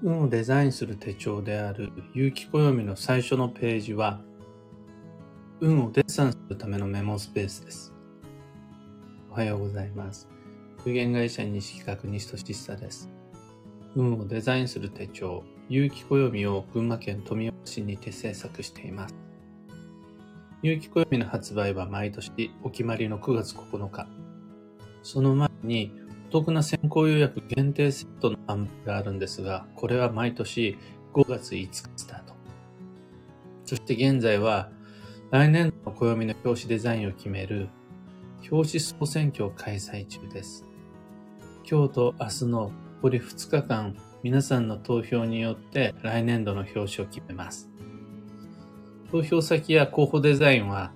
運をデザインする手帳である有機暦の最初のページは、運をデッサンするためのメモスペースです。おはようございます。有限会社西企画西俊久です。運をデザインする手帳、有機暦を群馬県富岡市にて制作しています。有機暦の発売は毎年お決まりの9月9日。その前に得な先行予約限定セットの販売があるんですが、これは毎年5月5日スタート。そして現在は来年度の暦の表紙デザインを決める表紙総選挙を開催中です。今日と明日の残り2日間、皆さんの投票によって来年度の表紙を決めます。投票先や候補デザインは、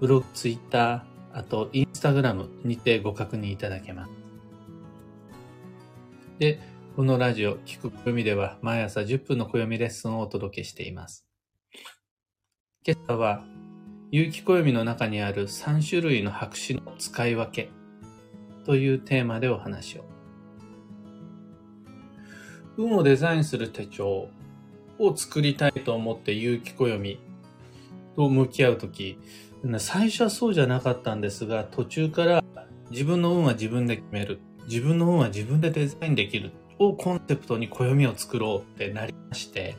ブログ、ツイッター、あとインスタグラムにてご確認いただけます。で、このラジオ、聞く暦では毎朝10分の暦レッスンをお届けしています。今朝は、有機暦の中にある3種類の白紙の使い分けというテーマでお話を。運をデザインする手帳を作りたいと思って有機暦と向き合うとき、最初はそうじゃなかったんですが、途中から自分の運は自分で決める。自分の運は自分でデザインできる。をコンセプトに暦を作ろうってなりまして、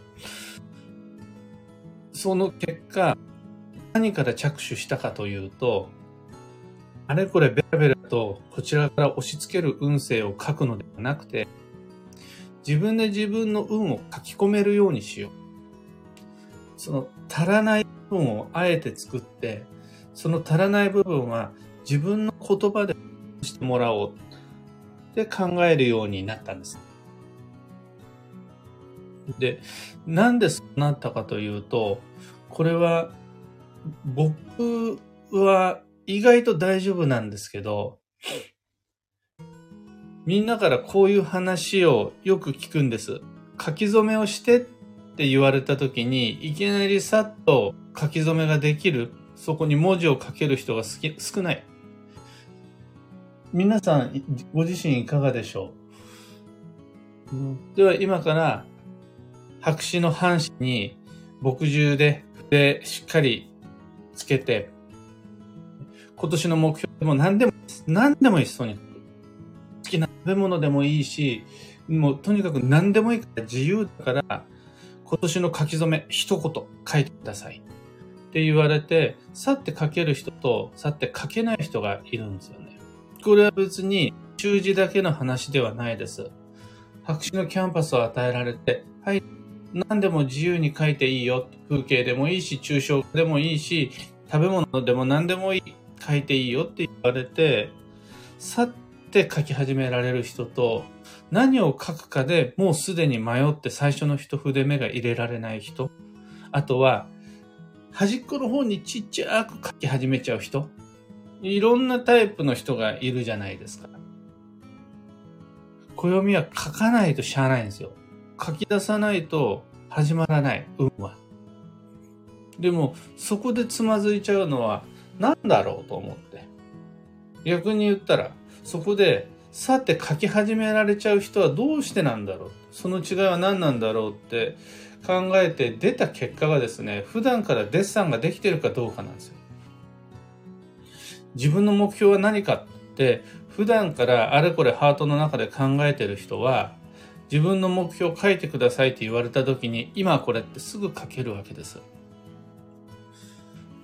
その結果、何から着手したかというと、あれこれベラベラとこちらから押し付ける運勢を書くのではなくて、自分で自分の運を書き込めるようにしよう。その足らない部分をあえて作って、その足らない部分は自分の言葉でしてもらおうって考えるようになったんです。で、なんでそうなったかというと、これは僕は意外と大丈夫なんですけど、みんなからこういう話をよく聞くんです。書き初めをしてって言われた時に、いきなりさっと書き初めができる、そこに文字を書ける人が少ない。皆さん、ご自身いかがでしょう？では今から白紙の半紙に墨汁で筆しっかりつけて、今年の目標でも何でも、何でもいいです、とに。好きな食べ物でもいいし、もうとにかく何でもいいから自由だから、今年の書き初め一言書いてください。って言われて、去って書ける人と去って書けない人がいるんですよね。これは別に習字だけの話ではないです。白紙のキャンパスを与えられて、はい、何でも自由に書いていいよ。風景でもいいし、抽象でもいいし、食べ物でも何でもいい。書いていいよって言われて、去って書き始められる人と、何を書くかでもうすでに迷って最初の一筆目が入れられない人。あとは、端っこの方にちっちゃく書き始めちゃう人。いろんなタイプの人がいるじゃないですか。暦は書かないとしゃあないんですよ。書き出さないと始まらない、運は。でも、そこでつまずいちゃうのは何だろうと思って。逆に言ったら、そこで、さて書き始められちゃう人はどうしてなんだろうその違いは何なんだろうって考えて出た結果がですね、普段からデッサンができてるかどうかなんですよ。自分の目標は何かって普段からあれこれハートの中で考えてる人は自分の目標を書いてくださいって言われた時に今これってすぐ書けるわけです。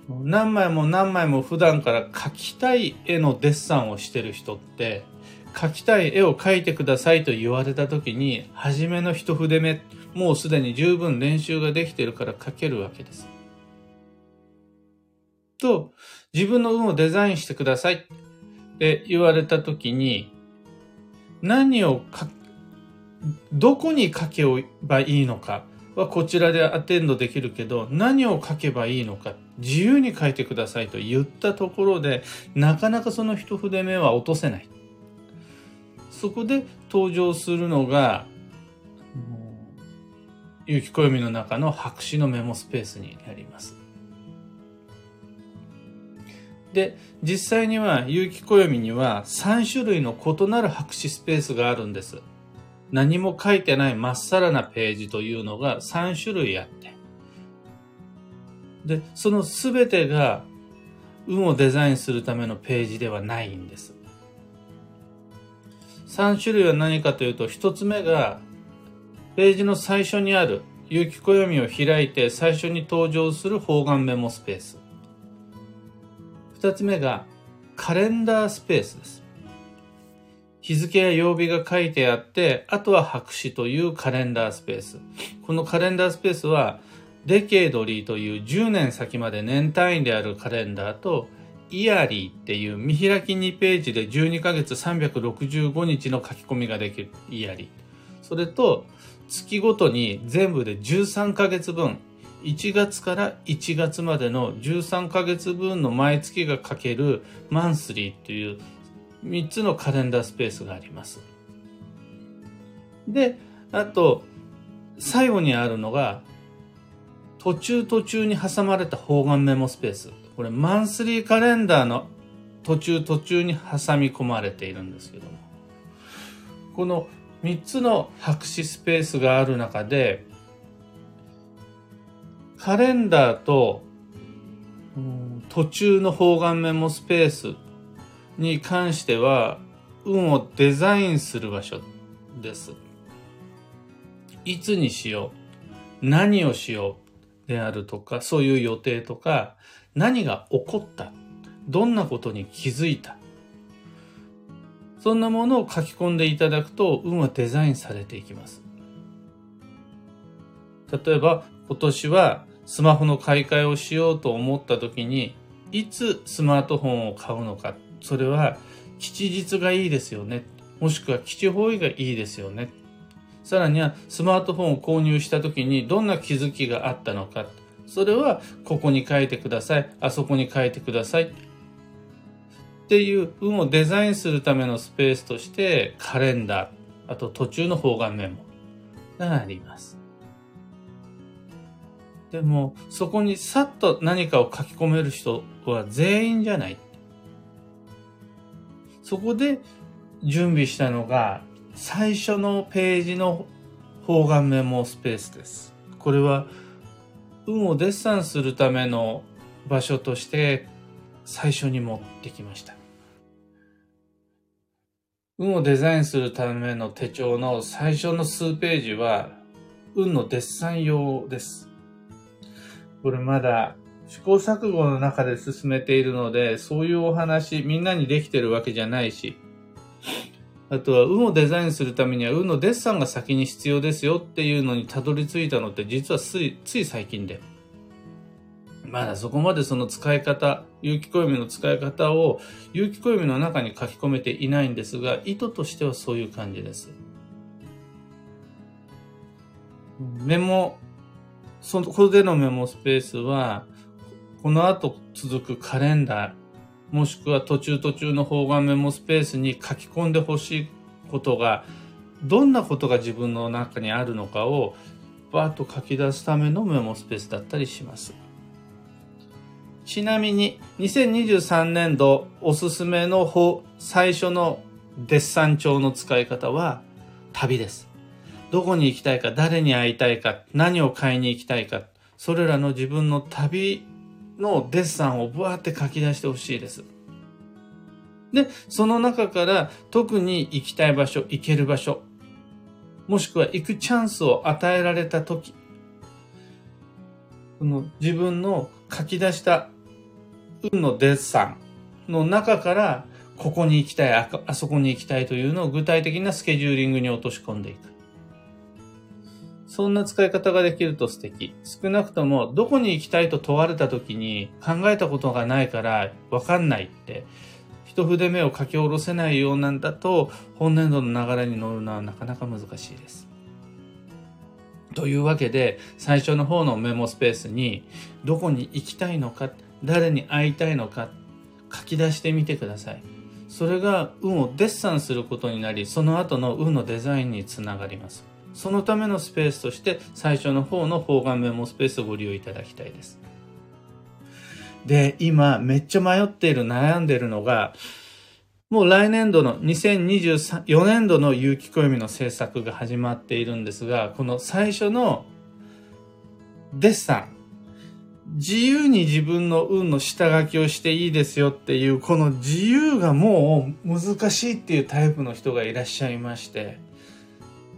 何枚も何枚も普段から描きたい絵のデッサンをしてる人って描きたい絵を描いてくださいと言われた時に初めの一筆目もうすでに十分練習ができてるから描けるわけです。と自分の運をデザインしてくださいって言われた時に何をかどこに書けばいいのかはこちらでアテンドできるけど何を書けばいいのか自由に書いてくださいと言ったところでなかなかその一筆目は落とせない。そこで登場するのが有機暦の中の白紙のメモスペースになります。で、実際には有機暦には3種類の異なる白紙スペースがあるんです。何も書いてないまっさらなページというのが3種類あって、で、そのすべてが運をデザインするためのページではないんです。3種類は何かというと、1つ目が、ページの最初にある、有機暦を開いて最初に登場する方眼メモスペース。2つ目が、カレンダースペースです。日付や曜日が書いてあって、あとは白紙というカレンダースペース。このカレンダースペースは、デケードリーという10年先まで年単位であるカレンダーと、イヤリーっていう見開き2ページで12ヶ月365日の書き込みができるイヤリー。それと、月ごとに全部で13ヶ月分、1月から1月までの13ヶ月分の毎月が書けるマンスリーという3つのカレンダースペースがあります。で、あと、最後にあるのが途中途中に挟まれた方眼メモスペース。これマンスリーカレンダーの途中途中に挟み込まれているんですけども。この3つの白紙スペースがある中で、カレンダーと途中の方眼メモスペースに関しては運をデザインする場所です。いつにしよう何をしようであるとか、そういう予定とか、何が起こったどんなことに気づいたそんなものを書き込んでいただくと、運はデザインされていきます。例えば、今年はスマホの買い替えをしようと思った時に、いつスマートフォンを買うのか。それは、吉日がいいですよね。もしくは基地方位がいいですよね。さらにはスマートフォンを購入した時にどんな気づきがあったのか。それはここに書いてください。あそこに書いてください。っていう運をデザインするためのスペースとしてカレンダー、あと途中の方眼メモがあります。でも、そこにさっと何かを書き込める人は全員じゃない。そこで準備したのが最初のページの方眼メモスペースです。これは運をデッサンするための場所として最初に持ってきました。運をデザインするための手帳の最初の数ページは運のデッサン用です。これまだ試行錯誤の中で進めているので、そういうお話みんなにできてるわけじゃないし、あとは、運をデザインするためには、運のデッサンが先に必要ですよっていうのにたどり着いたのって実はつい、つい最近で。まだそこまでその使い方、有機暦の使い方を有機暦の中に書き込めていないんですが、意図としてはそういう感じです。メモ、そこでのメモスペースは、この後続くカレンダー、もしくは途中途中の方眼メモスペースに書き込んでほしいことが、どんなことが自分の中にあるのかをバーッと書き出すためのメモスペースだったりします。ちなみに2023年度おすすめの最初のデッサン帳の使い方は旅です。どこに行きたいか、誰に会いたいか、何を買いに行きたいか、それらの自分の旅のデッサンをブワーって書き出してほしいです。で、その中から特に行きたい場所、行ける場所、もしくは行くチャンスを与えられた時、この自分の書き出した運のデッサンの中から、ここに行きたいあ、あそこに行きたいというのを具体的なスケジューリングに落とし込んでいく。そんな使い方ができると素敵。少なくとも、どこに行きたいと問われた時に考えたことがないからわかんないって、一筆目を書き下ろせないようなんだと、本年度の流れに乗るのはなかなか難しいです。というわけで、最初の方のメモスペースに、どこに行きたいのか、誰に会いたいのか、書き出してみてください。それが運をデッサンすることになり、その後の運のデザインにつながります。そのためのスペースとして最初の方の方眼メモスペースをご利用いただきたいです。で、今めっちゃ迷っている、悩んでいるのが、もう来年度の2024年度の有機暦の制作が始まっているんですが、この最初のデッサン、自由に自分の運の下書きをしていいですよっていう、この自由がもう難しいっていうタイプの人がいらっしゃいまして、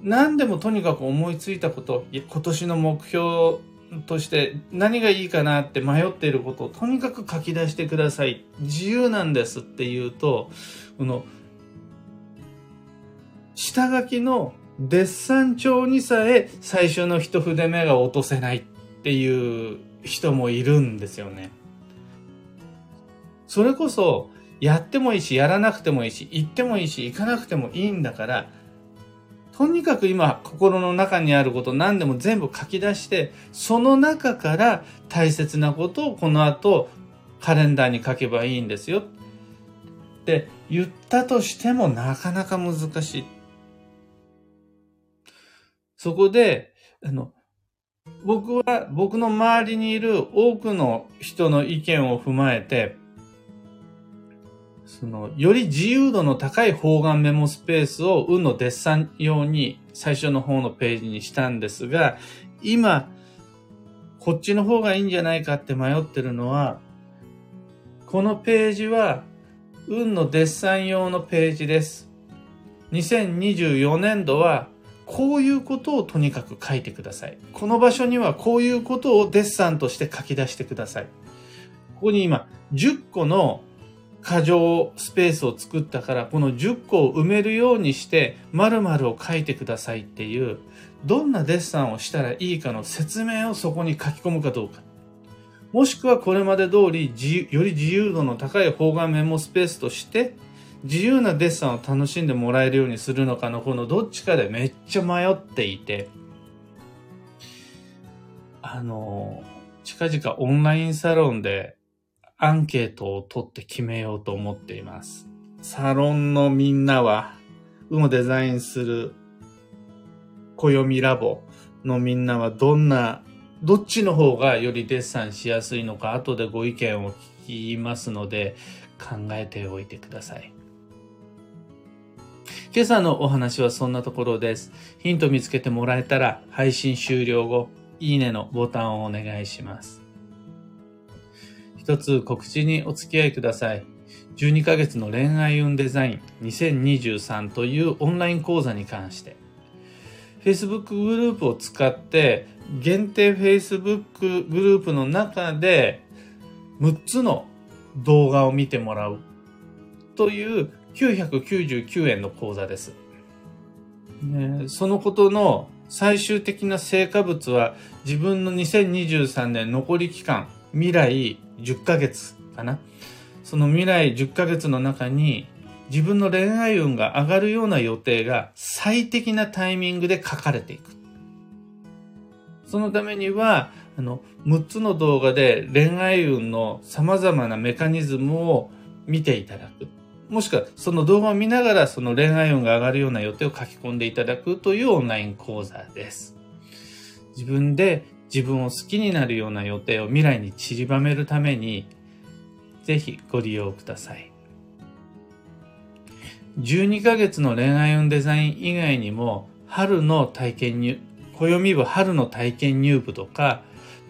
何でもとにかく思いついたこと、今年の目標として何がいいかなって迷っていることをとにかく書き出してください。自由なんですっていうと、この、下書きのデッサン帳にさえ最初の一筆目が落とせないっていう人もいるんですよね。それこそ、やってもいいし、やらなくてもいいし、行ってもいいし、行かなくてもいいんだから、とにかく今、心の中にあること何でも全部書き出して、その中から大切なことをこの後、カレンダーに書けばいいんですよ。って言ったとしてもなかなか難しい。そこで、あの、僕は僕の周りにいる多くの人の意見を踏まえて、その、より自由度の高い方眼メモスペースを運のデッサン用に最初の方のページにしたんですが、今、こっちの方がいいんじゃないかって迷ってるのは、このページは運のデッサン用のページです。2024年度はこういうことをとにかく書いてください。この場所にはこういうことをデッサンとして書き出してください。ここに今10個の過剰スペースを作ったからこの10個を埋めるようにして〇〇を書いてくださいっていうどんなデッサンをしたらいいかの説明をそこに書き込むかどうか。もしくはこれまで通りより自由度の高い方眼メモスペースとして自由なデッサンを楽しんでもらえるようにするのかのこのどっちかでめっちゃ迷っていてあの近々オンラインサロンでアンケートを取って決めようと思っています。サロンのみんなは運をデザインする暦ラボのみんなはどんなどっちの方がよりデッサンしやすいのか、後でご意見を聞きますので、考えておいてください。今朝のお話はそんなところです。ヒント見つけてもらえたら、配信終了後、いいねのボタンをお願いします。一つ告知にお付き合いください。12ヶ月の恋愛運デザイン2023というオンライン講座に関して、Facebook グループを使って限定 Facebook グループの中で6つの動画を見てもらうという999円の講座です。そのことの最終的な成果物は自分の2023年残り期間未来10ヶ月かなその未来10ヶ月の中に自分の恋愛運が上がるような予定が最適なタイミングで書かれていく。そのためには、あの、6つの動画で恋愛運の様々なメカニズムを見ていただく。もしくは、その動画を見ながらその恋愛運が上がるような予定を書き込んでいただくというオンライン講座です。自分で自分を好きになるような予定を未来に散りばめるために、ぜひご利用ください。12ヶ月の恋愛運デザイン以外にも、春の体験に暦部春の体験入部とか、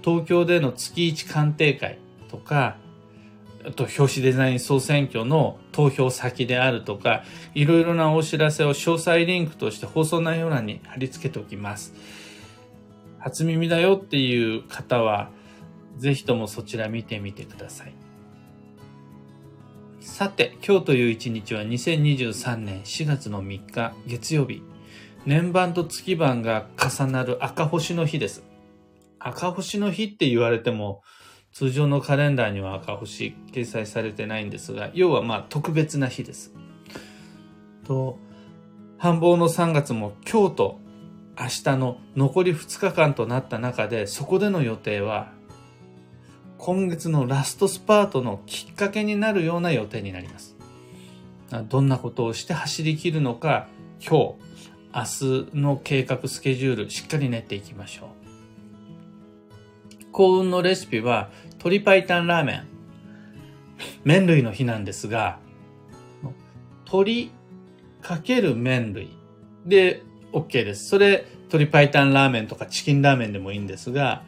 東京での月一鑑定会とか、あと表紙デザイン総選挙の投票先であるとか、いろいろなお知らせを詳細リンクとして放送内容欄に貼り付けておきます。初耳だよっていう方は、ぜひともそちら見てみてください。さて、今日という一日は2023年4月の3日月曜日。年番と月番が重なる赤星の日です。赤星の日って言われても、通常のカレンダーには赤星掲載されてないんですが、要はまあ特別な日です。と、繁忙の3月も今日と明日の残り2日間となった中で、そこでの予定は、今月のラストスパートのきっかけになるような予定になります。どんなことをして走り切るのか、今日、明日の計画スケジュールしっかり練っていきましょう。幸運のレシピは鶏白湯ラーメン。麺類の日なんですが、鶏かける麺類で OK です。それ、鶏白湯ラーメンとかチキンラーメンでもいいんですが、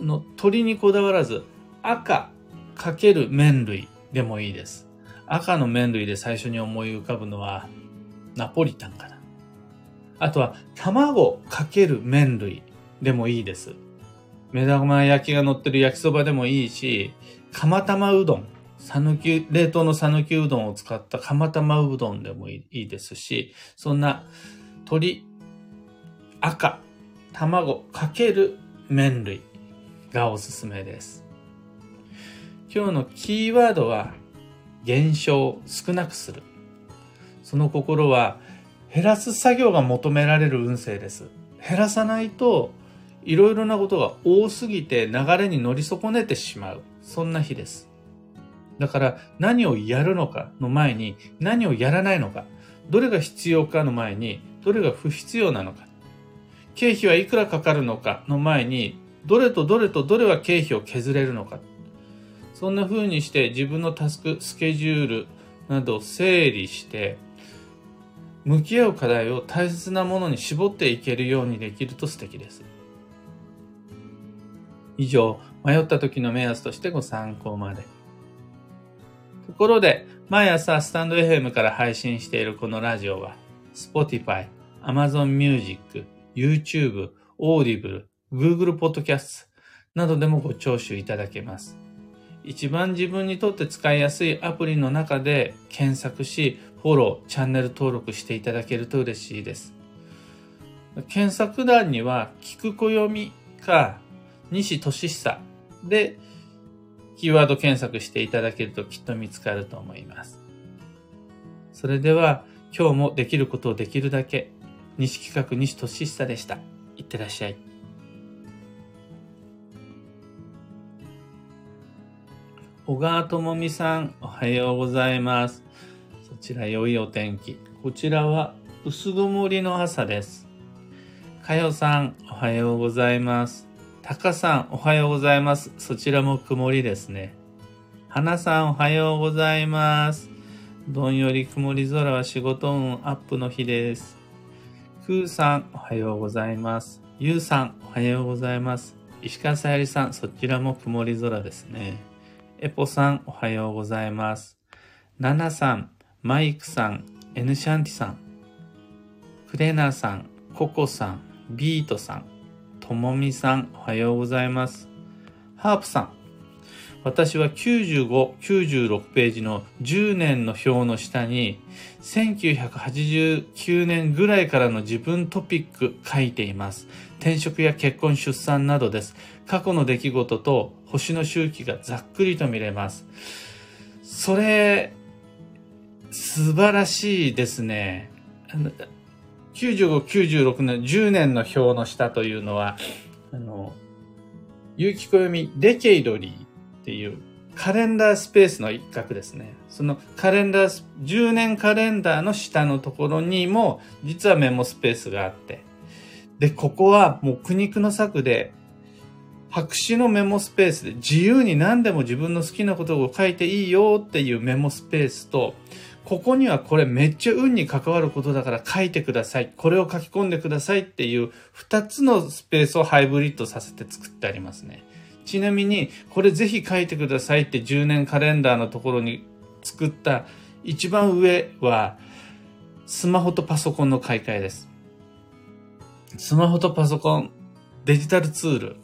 の鶏にこだわらず赤かける麺類でもいいです。赤の麺類で最初に思い浮かぶのはナポリタンかな。あとは卵かける麺類でもいいです。目玉焼きが乗ってる焼きそばでもいいし、釜玉うどん、さぬき、冷凍のさぬきうどんを使った釜玉うどんでもいいですし、そんな鶏、赤、卵かける麺類がおすすめです。今日のキーワードは減少、少なくする。その心は減らす作業が求められる運勢です。減らさないといろいろなことが多すぎて流れに乗り損ねてしまう。そんな日です。だから何をやるのかの前に何をやらないのか、どれが必要かの前にどれが不必要なのか、経費はいくらかかるのかの前にどれとどれとどれは経費を削れるのか。そんな風にして自分のタスク、スケジュールなどを整理して向き合う課題を大切なものに絞っていけるようにできると素敵です。以上、迷った時の目安としてご参考まで。ところで、毎朝スタンド FM から配信しているこのラジオは、Spotify、Amazon Music、YouTube、Audible、Google Podcast などでもご聴取いただけます。一番自分にとって使いやすいアプリの中で検索し、フォロー、チャンネル登録していただけると嬉しいです。検索欄には、聞く暦か、西俊久で、キーワード検索していただけるときっと見つかると思います。それでは、今日もできることをできるだけ、西企画西俊久でした。いってらっしゃい。小川智美さん、おはようございます。そちら良いお天気。こちらは薄曇りの朝です。かよさん、おはようございます。たかさん、おはようございます。そちらも曇りですね。はなさん、おはようございます。どんより曇り空は仕事運アップの日です。くーさん、おはようございます。ゆうさん、おはようございます。石川さゆりさん、そちらも曇り空ですね。えぽさん、おはようございます。ななさん、マイクさん、エヌシャンティさん、クレナさん、ココさん、ビートさん、ともみさん、おはようございます。ハープさん、私は95、96ページの10年の表の下に、1989年ぐらいからの自分トピック書いています。転職や結婚、出産などです。過去の出来事と星の周期がざっくりと見れます。それ、素晴らしいですね。95、96年、10年の表の下というのは、あの、有機暦デケイドリーっていうカレンダースペースの一角ですね。そのカレンダー、10年カレンダーの下のところにも、実はメモスペースがあって、で、ここはもう苦肉の策で、白紙のメモスペースで自由に何でも自分の好きなことを書いていいよっていうメモスペースと、ここにはこれめっちゃ運に関わることだから書いてください。これを書き込んでくださいっていう二つのスペースをハイブリッドさせて作ってありますね。ちなみに、これぜひ書いてくださいって10年カレンダーのところに作った一番上は、スマホとパソコンの買い替えです。スマホとパソコン、デジタルツール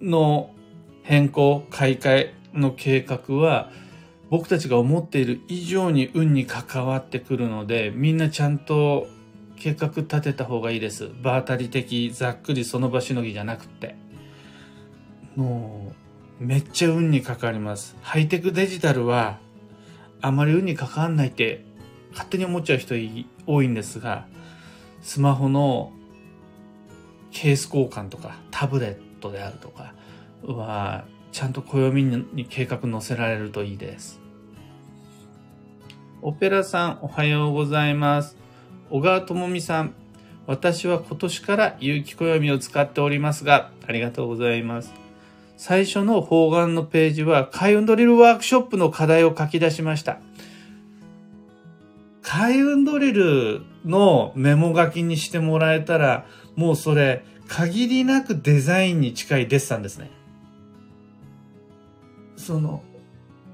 の変更、買い替えの計画は、僕たちが思っている以上に運に関わってくるので、みんなちゃんと計画立てた方がいいです。場当たり的、ざっくりその場しのぎじゃなくて。もう、めっちゃ運に関わります。ハイテクデジタルは、あまり運に関わんないって勝手に思っちゃう人多いんですが、スマホのケース交換とかタブレットであるとかは、ちゃんと暦に計画載せられるといいです。オペラさん、おはようございます。小川智美さん、私は今年から有機暦を使っておりますが、ありがとうございます。最初の方眼のページは、開運ドリルワークショップの課題を書き出しました。開運ドリルのメモ書きにしてもらえたら、もうそれ、限りなくデザインに近いデッサンですね。その、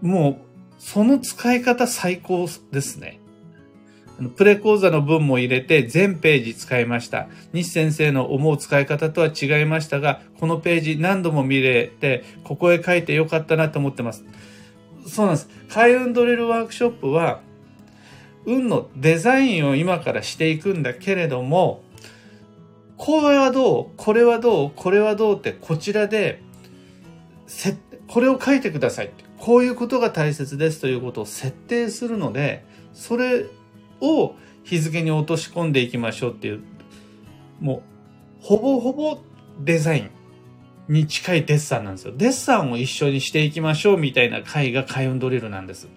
もう、その使い方最高ですね。プレ講座の文も入れて全ページ使いました。西先生の思う使い方とは違いましたが、このページ何度も見れて、ここへ書いてよかったなと思ってます。そうなんです。開運ドリルワークショップは、運のデザインを今からしていくんだけれども、これはどうこれはどうこれはどうってこちらで、これを書いてください。こういうことが大切ですということを設定するので、それを日付に落とし込んでいきましょうっていう、もう、ほぼほぼデザインに近いデッサンなんですよ。デッサンを一緒にしていきましょうみたいな回が開運ドリルなんです。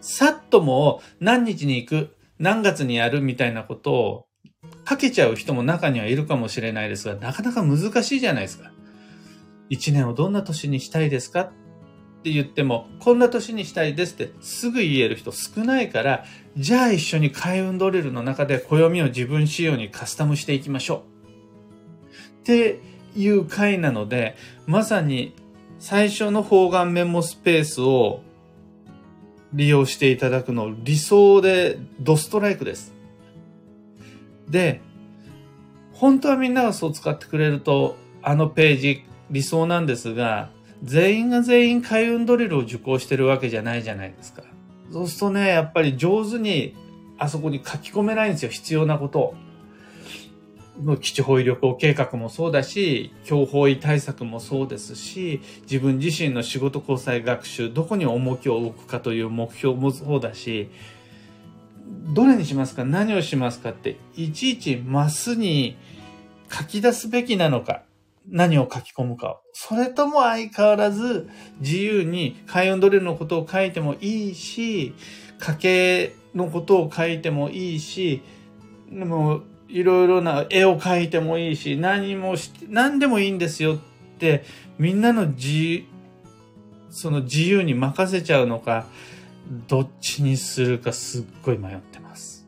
さっとも何日に行く、何月にやるみたいなことをかけちゃう人も中にはいるかもしれないですが、なかなか難しいじゃないですか。一年をどんな年にしたいですか？って言っても、こんな年にしたいですってすぐ言える人少ないから、じゃあ一緒に開運ドリルの中で暦を自分仕様にカスタムしていきましょう。っていう回なので、まさに最初の方眼メモスペースを利用していただくの理想でドストライクです。で、本当はみんながそう使ってくれると、あのページ理想なんですが、全員が全員開運ドリルを受講してるわけじゃないじゃないですか。そうするとね、やっぱり上手にあそこに書き込めないんですよ、必要なことを。の基地方位旅行計画もそうだし、強方位対策もそうですし、自分自身の仕事交際学習、どこに重きを置くかという目標もそうだし、どれにしますか？何をしますか？って、いちいちマスに書き出すべきなのか何を書き込むか。それとも相変わらず自由に開運ドリルのことを書いてもいいし、家計のことを書いてもいいし、でもいろいろな絵を描いてもいいし、何もし、何でもいいんですよって、みんなの自、その自由に任せちゃうのか、どっちにするかすっごい迷ってます。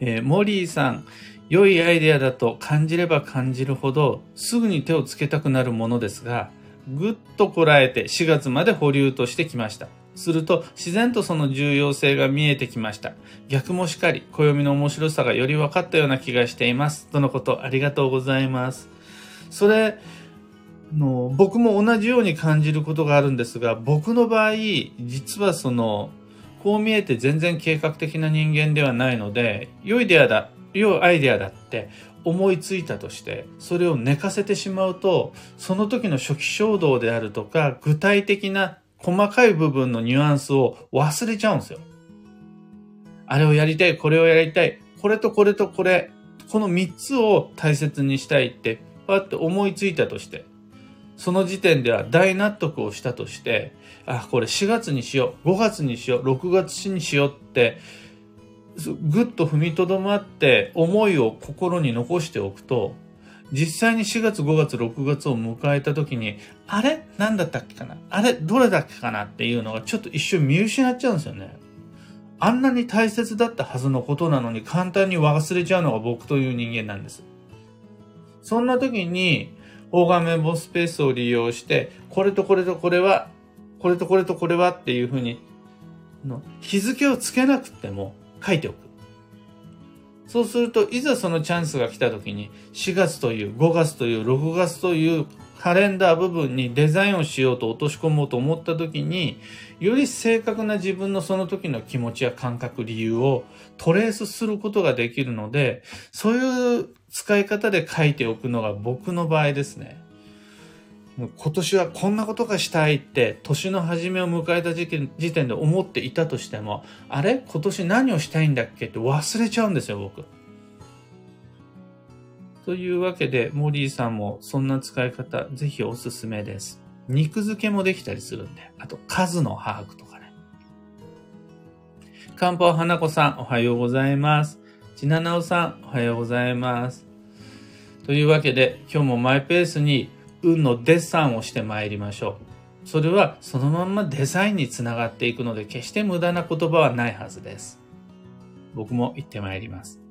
えー、モリーさん、良いアイデアだと感じれば感じるほどすぐに手をつけたくなるものですが、ぐっとこらえて4月まで保留としてきました。すると自然とその重要性が見えてきました。逆もしかり、暦の面白さがより分かったような気がしています。とのことありがとうございます。それ、の僕も同じように感じることがあるんですが、僕の場合、実はその、こう見えて全然計画的な人間ではないので、良い出会いだ良いアイデアだって思いついたとしてそれを寝かせてしまうとその時の初期衝動であるとか具体的な細かい部分のニュアンスを忘れちゃうんですよ。あれをやりたい、これをやりたい、これとこれとこれ、この3つを大切にしたいって、パッと思いついたとして、その時点では大納得をしたとして、あ、これ4月にしよう、5月にしよう、6月にしようってぐっと踏みとどまって思いを心に残しておくと、実際に4月5月6月を迎えた時に、あれ？何だったっけかな？あれ？どれだっけかなっていうのがちょっと一瞬見失っちゃうんですよね。あんなに大切だったはずのことなのに簡単に忘れちゃうのが僕という人間なんです。そんな時に、大画面ボスペースを利用して、これとこれとこれは、これとこれとこれはっていうふうに、日付をつけなくても、書いておく。そうすると、いざそのチャンスが来た時に、4月という、5月という、6月というカレンダー部分にデザインをしようと落とし込もうと思った時に、より正確な自分のその時の気持ちや感覚、理由をトレースすることができるので、そういう使い方で書いておくのが僕の場合ですね。もう今年はこんなことがしたいって年の初めを迎えた時点で思っていたとしてもあれ？今年何をしたいんだっけって忘れちゃうんですよ僕。というわけでモリーさんもそんな使い方ぜひおすすめです。肉付けもできたりするんであと数の把握とかね。漢方花子さんおはようございます。ちななおさんおはようございます。というわけで今日もマイペースに運のデッサンをして参りましょう。それはそのまんまデザインにつながっていくので決して無駄な言葉はないはずです。僕も行ってまいります。